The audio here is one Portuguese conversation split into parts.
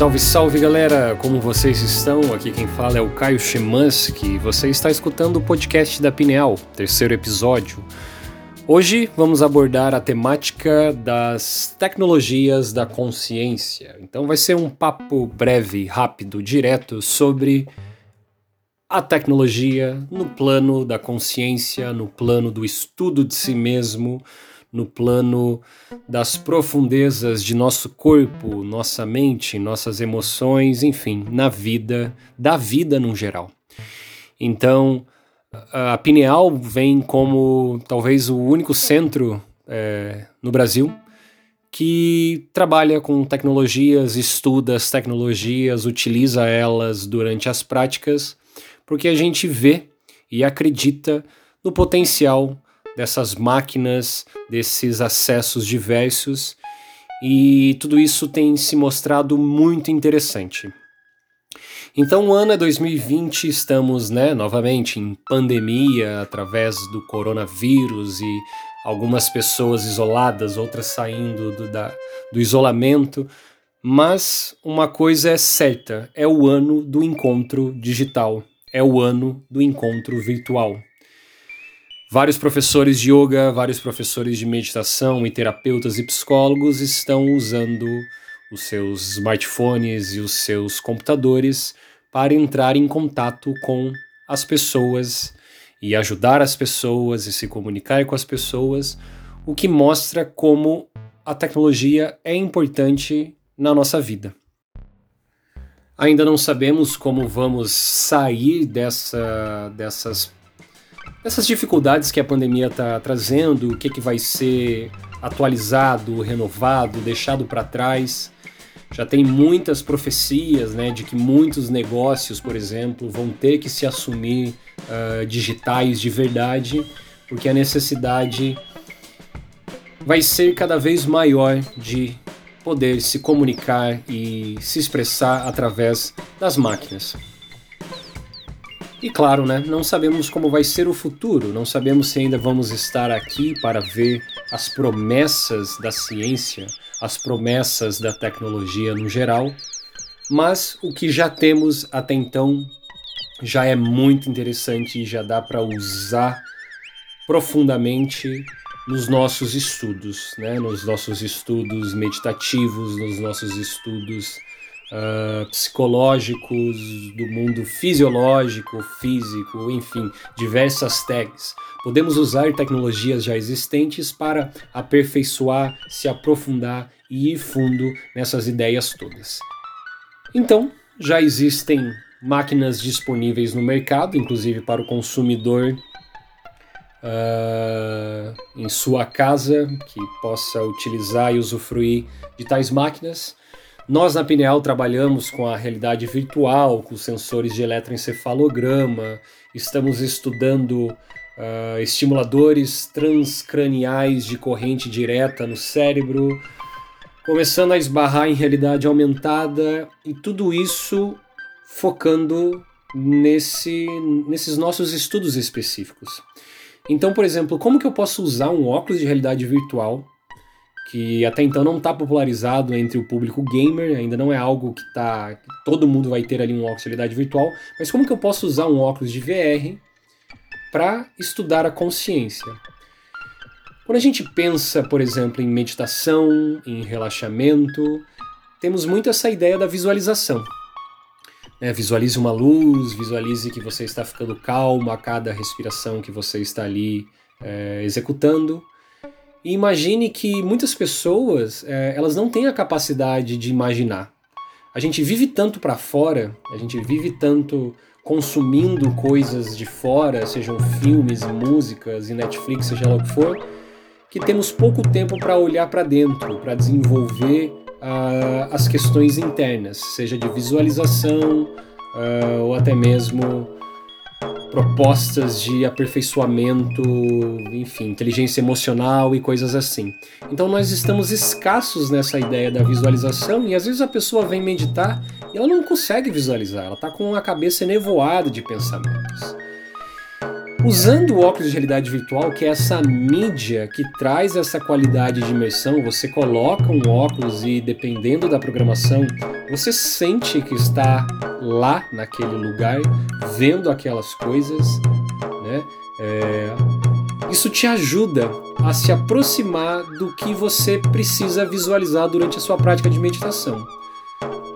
Salve, salve galera! Como vocês estão? Aqui quem fala é o Caio Chemansky. Você está escutando o podcast da Pineal, terceiro episódio. Hoje vamos abordar a temática das tecnologias da consciência. Então vai ser um papo breve, rápido, direto sobre a tecnologia no plano da consciência, no plano do estudo de si mesmo, no plano das profundezas de nosso corpo, nossa mente, nossas emoções, enfim, na vida, da vida no geral. Então, a Pineal vem como talvez o único centro é, no Brasil que trabalha com tecnologias, estuda as tecnologias, utiliza elas durante as práticas, porque a gente vê e acredita no potencial dessas máquinas, desses acessos diversos, e tudo isso tem se mostrado muito interessante. Então, o ano é 2020, estamos, né, novamente em pandemia através do coronavírus e algumas pessoas isoladas, outras saindo do, da, do isolamento. Mas uma coisa é certa: é o ano do encontro digital, é o ano do encontro virtual. Vários professores de yoga, vários professores de meditação e terapeutas e psicólogos estão usando os seus smartphones e os seus computadores para entrar em contato com as pessoas e ajudar as pessoas e se comunicar com as pessoas, o que mostra como a tecnologia é importante na nossa vida. Ainda não sabemos como vamos sair dessa, dessas essas dificuldades que a pandemia está trazendo, o que, que vai ser atualizado, renovado, deixado para trás. Já tem muitas profecias né, de que muitos negócios, por exemplo, vão ter que se assumir uh, digitais de verdade, porque a necessidade vai ser cada vez maior de poder se comunicar e se expressar através das máquinas. E claro, né, não sabemos como vai ser o futuro, não sabemos se ainda vamos estar aqui para ver as promessas da ciência, as promessas da tecnologia no geral, mas o que já temos até então já é muito interessante e já dá para usar profundamente nos nossos estudos, né? nos nossos estudos meditativos, nos nossos estudos uh, psicológicos, do mundo fisiológico, físico, enfim, diversas tags. Podemos usar tecnologias já existentes para aperfeiçoar, se aprofundar e ir fundo nessas ideias todas. Então, já existem máquinas disponíveis no mercado, inclusive para o consumidor uh, em sua casa, que possa utilizar e usufruir de tais máquinas. Nós na Pineal trabalhamos com a realidade virtual, com sensores de eletroencefalograma, estamos estudando uh, estimuladores transcraniais de corrente direta no cérebro, começando a esbarrar em realidade aumentada e tudo isso focando nesse, nesses nossos estudos específicos. Então, por exemplo, como que eu posso usar um óculos de realidade virtual que até então não está popularizado entre o público gamer, ainda não é algo que tá todo mundo vai ter ali um óculos de realidade virtual, mas como que eu posso usar um óculos de VR para estudar a consciência? Quando a gente pensa, por exemplo, em meditação, em relaxamento, temos muito essa ideia da visualização. É, visualize uma luz, visualize que você está ficando calmo a cada respiração que você está ali é, executando. E imagine que muitas pessoas é, elas não têm a capacidade de imaginar. A gente vive tanto para fora, a gente vive tanto consumindo coisas de fora, sejam filmes, músicas e Netflix, seja lá o que for, que temos pouco tempo para olhar para dentro, para desenvolver uh, as questões internas, seja de visualização uh, ou até mesmo propostas de aperfeiçoamento, enfim, inteligência emocional e coisas assim. Então nós estamos escassos nessa ideia da visualização e às vezes a pessoa vem meditar e ela não consegue visualizar, ela está com a cabeça nevoada de pensamentos. Usando o óculos de realidade virtual, que é essa mídia que traz essa qualidade de imersão, você coloca um óculos e, dependendo da programação, Você sente que está lá naquele lugar, vendo aquelas coisas, né? É, isso te ajuda a se aproximar do que você precisa visualizar durante a sua prática de meditação.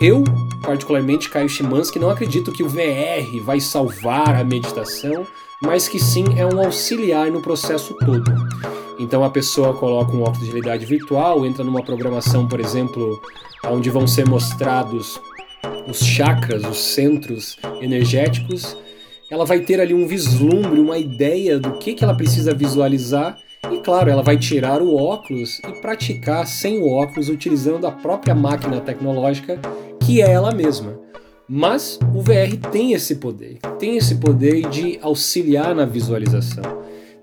Eu, particularmente, Caio Chimansky, não acredito que o VR vai salvar a meditação, mas que sim é um auxiliar no processo todo. Então a pessoa coloca um óculos de realidade virtual, entra numa programação, por exemplo, onde vão ser mostrados os chakras, os centros energéticos, ela vai ter ali um vislumbre, uma ideia do que, que ela precisa visualizar e claro, ela vai tirar o óculos e praticar sem o óculos, utilizando a própria máquina tecnológica que é ela mesma. Mas o VR tem esse poder, tem esse poder de auxiliar na visualização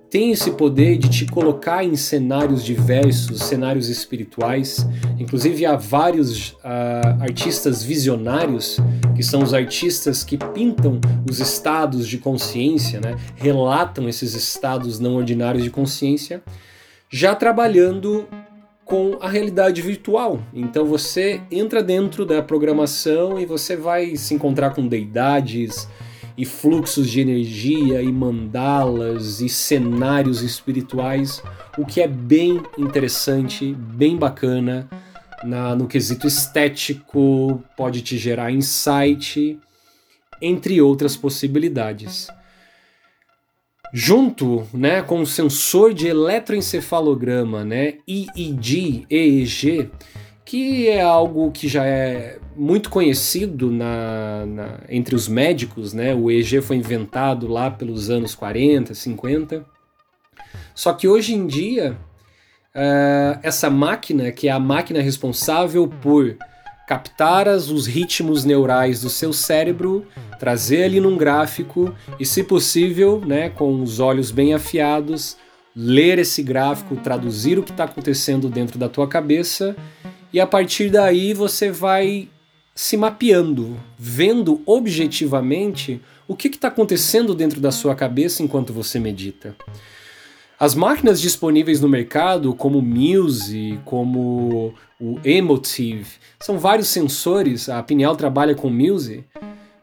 tem esse poder de te colocar em cenários diversos, cenários espirituais. Inclusive, há vários uh, artistas visionários, que são os artistas que pintam os estados de consciência, né? relatam esses estados não ordinários de consciência, já trabalhando com a realidade virtual. Então você entra dentro da programação e você vai se encontrar com deidades e fluxos de energia e mandalas e cenários espirituais, o que é bem interessante, bem bacana. Na, no quesito estético, pode te gerar insight, entre outras possibilidades. Junto né, com o sensor de eletroencefalograma, né, EEG, EEG, que é algo que já é muito conhecido na, na, entre os médicos, né? O EEG foi inventado lá pelos anos 40, 50. Só que hoje em dia, uh, essa máquina, que é a máquina responsável por captar os ritmos neurais do seu cérebro, trazer ali num gráfico e, se possível, né, com os olhos bem afiados, ler esse gráfico, traduzir o que está acontecendo dentro da tua cabeça e a partir daí você vai se mapeando, vendo objetivamente o que está acontecendo dentro da sua cabeça enquanto você medita. As máquinas disponíveis no mercado, como o Muse, como o Emotive, são vários sensores, a Pineal trabalha com Muse,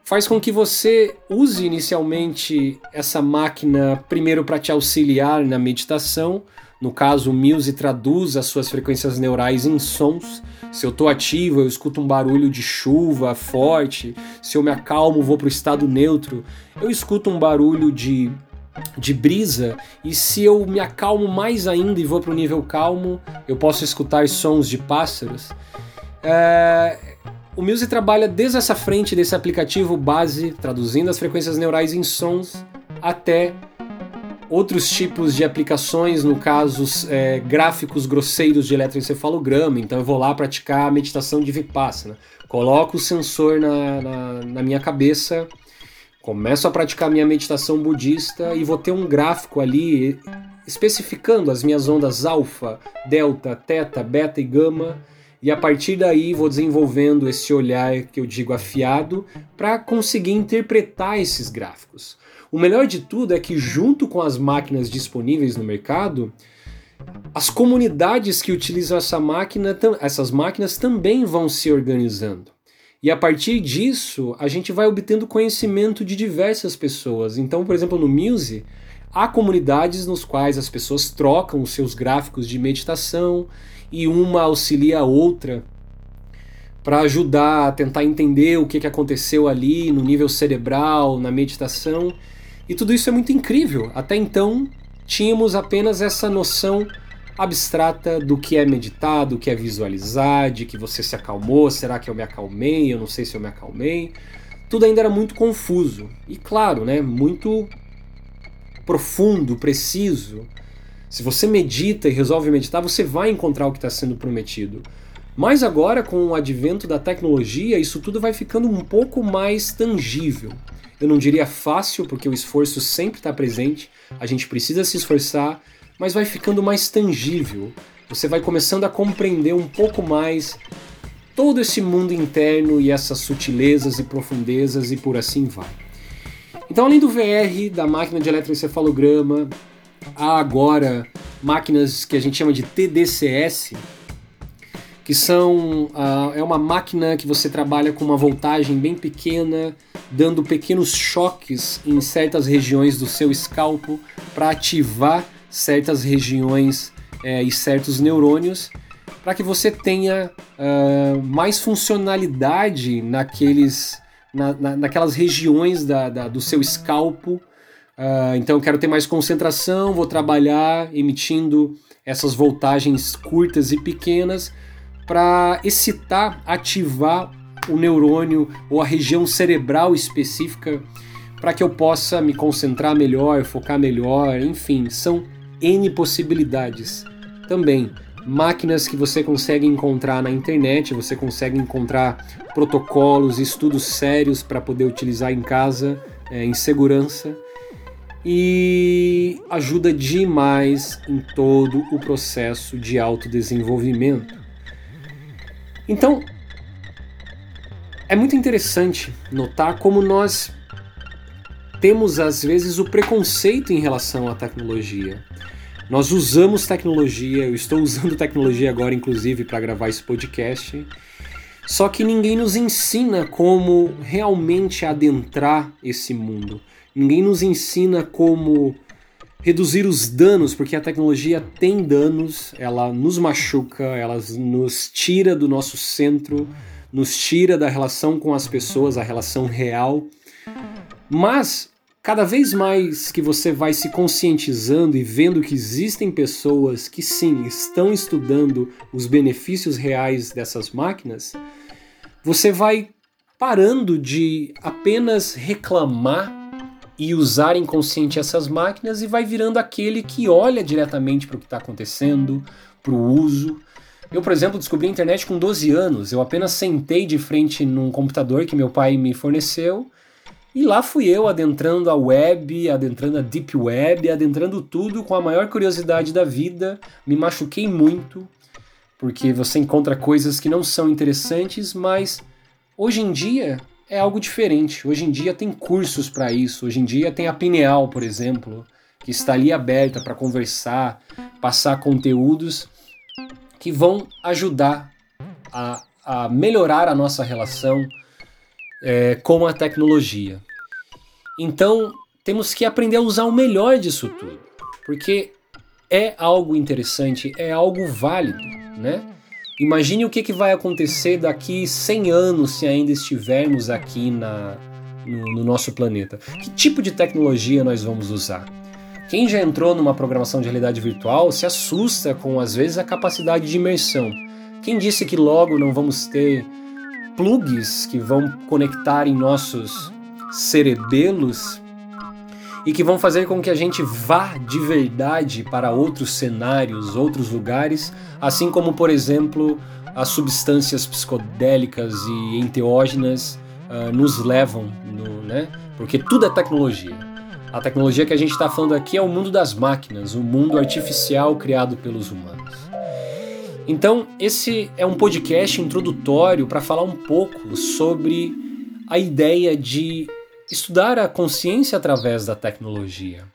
faz com que você use inicialmente essa máquina primeiro para te auxiliar na meditação, no caso, o Muse traduz as suas frequências neurais em sons. Se eu estou ativo, eu escuto um barulho de chuva forte. Se eu me acalmo, vou para o estado neutro, eu escuto um barulho de, de brisa. E se eu me acalmo mais ainda e vou para o nível calmo, eu posso escutar sons de pássaros. É, o Muse trabalha desde essa frente desse aplicativo base, traduzindo as frequências neurais em sons, até outros tipos de aplicações, no caso, é, gráficos grosseiros de eletroencefalograma. Então eu vou lá praticar a meditação de Vipassana. Coloco o sensor na, na, na minha cabeça, começo a praticar minha meditação budista e vou ter um gráfico ali especificando as minhas ondas alfa, delta, teta, beta e gama. E a partir daí vou desenvolvendo esse olhar que eu digo afiado para conseguir interpretar esses gráficos. O melhor de tudo é que, junto com as máquinas disponíveis no mercado, as comunidades que utilizam essa máquina, essas máquinas também vão se organizando. E a partir disso, a gente vai obtendo conhecimento de diversas pessoas. Então, por exemplo, no Muse, há comunidades nos quais as pessoas trocam os seus gráficos de meditação e uma auxilia a outra para ajudar a tentar entender o que, que aconteceu ali no nível cerebral, na meditação. E tudo isso é muito incrível. Até então, tínhamos apenas essa noção abstrata do que é meditar, do que é visualizar, de que você se acalmou, será que eu me acalmei? Eu não sei se eu me acalmei. Tudo ainda era muito confuso. E claro, né, muito profundo, preciso. Se você medita e resolve meditar, você vai encontrar o que está sendo prometido. Mas agora, com o advento da tecnologia, isso tudo vai ficando um pouco mais tangível. Eu não diria fácil, porque o esforço sempre está presente, a gente precisa se esforçar, mas vai ficando mais tangível. Você vai começando a compreender um pouco mais todo esse mundo interno e essas sutilezas e profundezas e por assim vai. Então, além do VR, da máquina de eletroencefalograma, há agora máquinas que a gente chama de TDCS, que são uh, é uma máquina que você trabalha com uma voltagem bem pequena, dando pequenos choques em certas regiões do seu escalpo para ativar certas regiões é, e certos neurônios para que você tenha uh, mais funcionalidade naqueles, na, na, naquelas regiões da, da, do seu escalpo. Uh, então eu quero ter mais concentração, vou trabalhar emitindo essas voltagens curtas e pequenas para excitar, ativar o neurônio ou a região cerebral específica para que eu possa me concentrar melhor, focar melhor, enfim, são N possibilidades. Também máquinas que você consegue encontrar na internet, você consegue encontrar protocolos, estudos sérios para poder utilizar em casa, é, em segurança e ajuda demais em todo o processo de autodesenvolvimento. Então, é muito interessante notar como nós temos às vezes o preconceito em relação à tecnologia. Nós usamos tecnologia, eu estou usando tecnologia agora, inclusive, para gravar esse podcast. Só que ninguém nos ensina como realmente adentrar esse mundo. Ninguém nos ensina como reduzir os danos, porque a tecnologia tem danos, ela nos machuca, ela nos tira do nosso centro, nos tira da relação com as pessoas, a relação real. Mas cada vez mais que você vai se conscientizando e vendo que existem pessoas que sim estão estudando os benefícios reais dessas máquinas, você vai parando de apenas reclamar e usar inconsciente essas máquinas e vai virando aquele que olha diretamente para o que está acontecendo, para o uso. Eu, por exemplo, descobri a internet com 12 anos. Eu apenas sentei de frente num computador que meu pai me forneceu e lá fui eu adentrando a web, adentrando a deep web, adentrando tudo com a maior curiosidade da vida. Me machuquei muito, porque você encontra coisas que não são interessantes, mas hoje em dia é algo diferente. Hoje em dia tem cursos para isso. Hoje em dia tem a Pineal, por exemplo, que está ali aberta para conversar, passar conteúdos que vão ajudar a, a melhorar a nossa relação é, com a tecnologia. Então temos que aprender a usar o melhor disso tudo, porque é algo interessante, é algo válido, né? Imagine o que, que vai acontecer daqui 100 anos se ainda estivermos aqui na, no, no nosso planeta. Que tipo de tecnologia nós vamos usar? Quem já entrou numa programação de realidade virtual se assusta com, às vezes, a capacidade de imersão. Quem disse que logo não vamos ter plugs que vão conectar em nossos cerebelos e que vão fazer com que a gente vá de verdade para outros cenários, outros lugares, assim como, por exemplo, as substâncias psicodélicas e enteógenas uh, nos levam, no, né? Porque tudo é tecnologia. A tecnologia que a gente está falando aqui é o mundo das máquinas, o mundo artificial criado pelos humanos. Então, esse é um podcast introdutório para falar um pouco sobre a ideia de estudar a consciência através da tecnologia.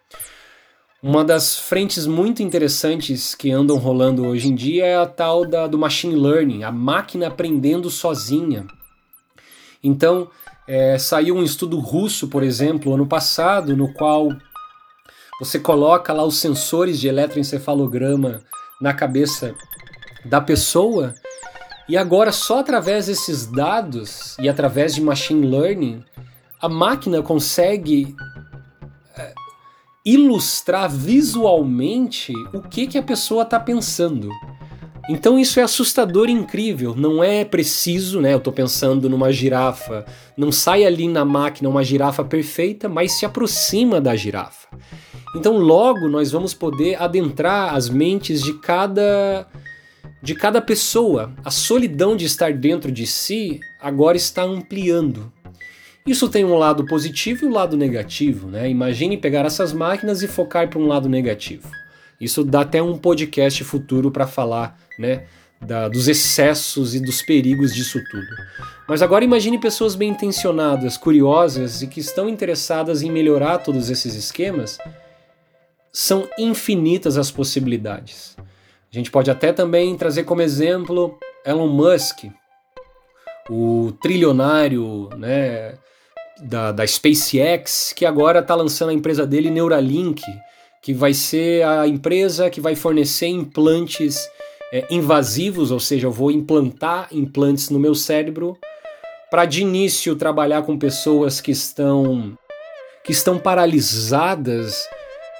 Uma das frentes muito interessantes que andam rolando hoje em dia é a tal da, do machine learning, a máquina aprendendo sozinha. Então, é, saiu um estudo russo, por exemplo, ano passado, no qual você coloca lá os sensores de eletroencefalograma na cabeça da pessoa e agora só através desses dados e através de machine learning a máquina consegue é, ilustrar visualmente o que, que a pessoa está pensando. Então isso é assustador e incrível. Não é preciso, né? Eu estou pensando numa girafa. Não sai ali na máquina uma girafa perfeita, mas se aproxima da girafa. Então logo nós vamos poder adentrar as mentes de cada de cada pessoa. A solidão de estar dentro de si agora está ampliando. Isso tem um lado positivo e um lado negativo, né? Imagine pegar essas máquinas e focar para um lado negativo. Isso dá até um podcast futuro para falar, né? Da, dos excessos e dos perigos disso tudo. Mas agora imagine pessoas bem intencionadas, curiosas e que estão interessadas em melhorar todos esses esquemas. São infinitas as possibilidades. A gente pode até também trazer como exemplo Elon Musk, o trilionário né, da, da SpaceX, que agora está lançando a empresa dele, Neuralink, que vai ser a empresa que vai fornecer implantes é, invasivos, ou seja, eu vou implantar implantes no meu cérebro para de início trabalhar com pessoas que estão que estão paralisadas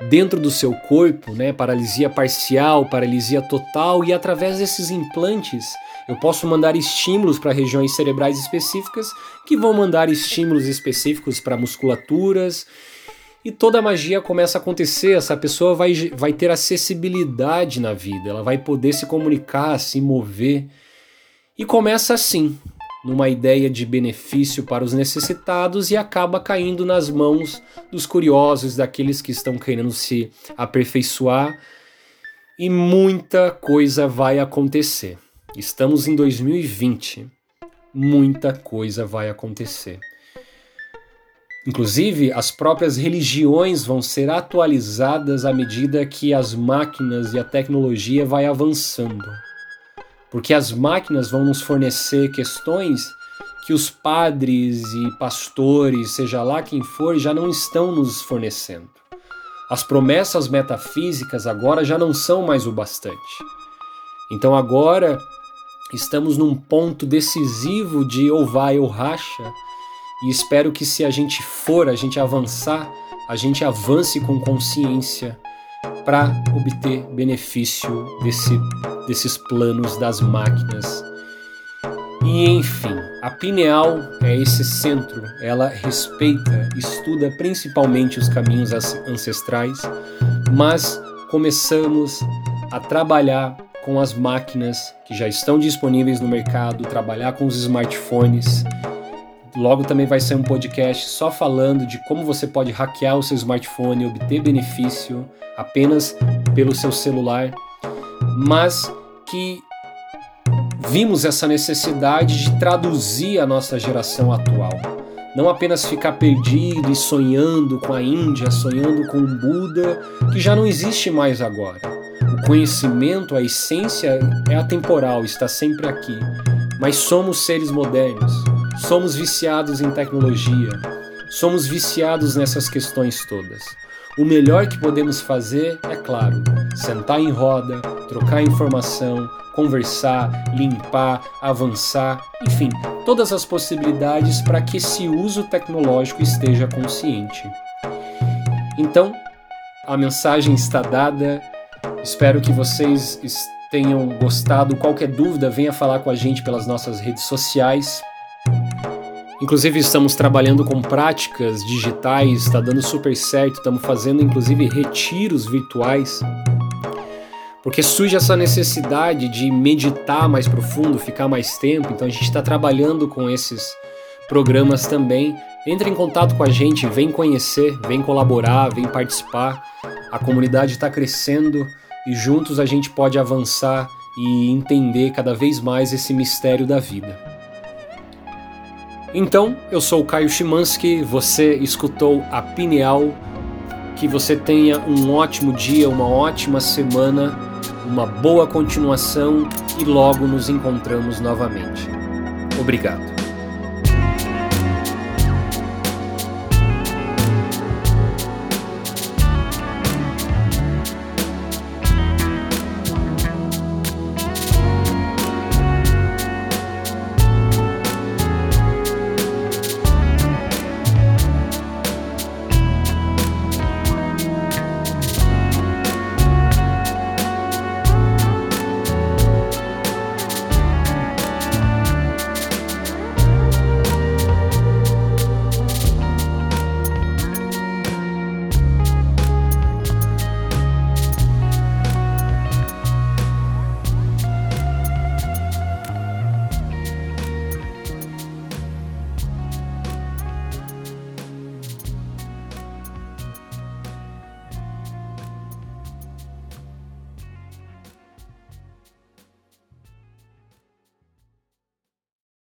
dentro do seu corpo, né? Paralisia parcial, paralisia total e através desses implantes eu posso mandar estímulos para regiões cerebrais específicas que vão mandar estímulos específicos para musculaturas e toda a magia começa a acontecer. Essa pessoa vai, vai ter acessibilidade na vida, ela vai poder se comunicar, se mover. E começa assim, numa ideia de benefício para os necessitados e acaba caindo nas mãos dos curiosos, daqueles que estão querendo se aperfeiçoar. E muita coisa vai acontecer. Estamos em 2020. Muita coisa vai acontecer. Inclusive, as próprias religiões vão ser atualizadas à medida que as máquinas e a tecnologia vai avançando. Porque as máquinas vão nos fornecer questões que os padres e pastores, seja lá quem for, já não estão nos fornecendo. As promessas metafísicas agora já não são mais o bastante. Então agora estamos num ponto decisivo de ou vai ou racha e espero que se a gente for, a gente avançar, a gente avance com consciência para obter benefício desse, desses planos das máquinas. E enfim, a pineal é esse centro, ela respeita, estuda principalmente os caminhos ancestrais, mas começamos a trabalhar com as máquinas que já estão disponíveis no mercado, trabalhar com os smartphones. Logo também vai ser um podcast só falando de como você pode hackear o seu smartphone e obter benefício apenas pelo seu celular, mas que vimos essa necessidade de traduzir a nossa geração atual. Não apenas ficar perdido e sonhando com a Índia, sonhando com o Buda, que já não existe mais agora. O conhecimento, a essência é atemporal, está sempre aqui. Mas somos seres modernos Somos viciados em tecnologia, somos viciados nessas questões todas. O melhor que podemos fazer é, claro, sentar em roda, trocar informação, conversar, limpar, avançar, enfim, todas as possibilidades para que esse uso tecnológico esteja consciente. Então, a mensagem está dada. Espero que vocês tenham gostado. Qualquer dúvida, venha falar com a gente pelas nossas redes sociais. Inclusive estamos trabalhando com práticas digitais, está dando super certo, estamos fazendo inclusive retiros virtuais. Porque surge essa necessidade de meditar mais profundo, ficar mais tempo, então a gente está trabalhando com esses programas também. Entre em contato com a gente, vem conhecer, vem colaborar, vem participar. A comunidade está crescendo e juntos a gente pode avançar e entender cada vez mais esse mistério da vida. Então, eu sou o Caio Chimansky, você escutou a Pineal. Que você tenha um ótimo dia, uma ótima semana, uma boa continuação e logo nos encontramos novamente. Obrigado.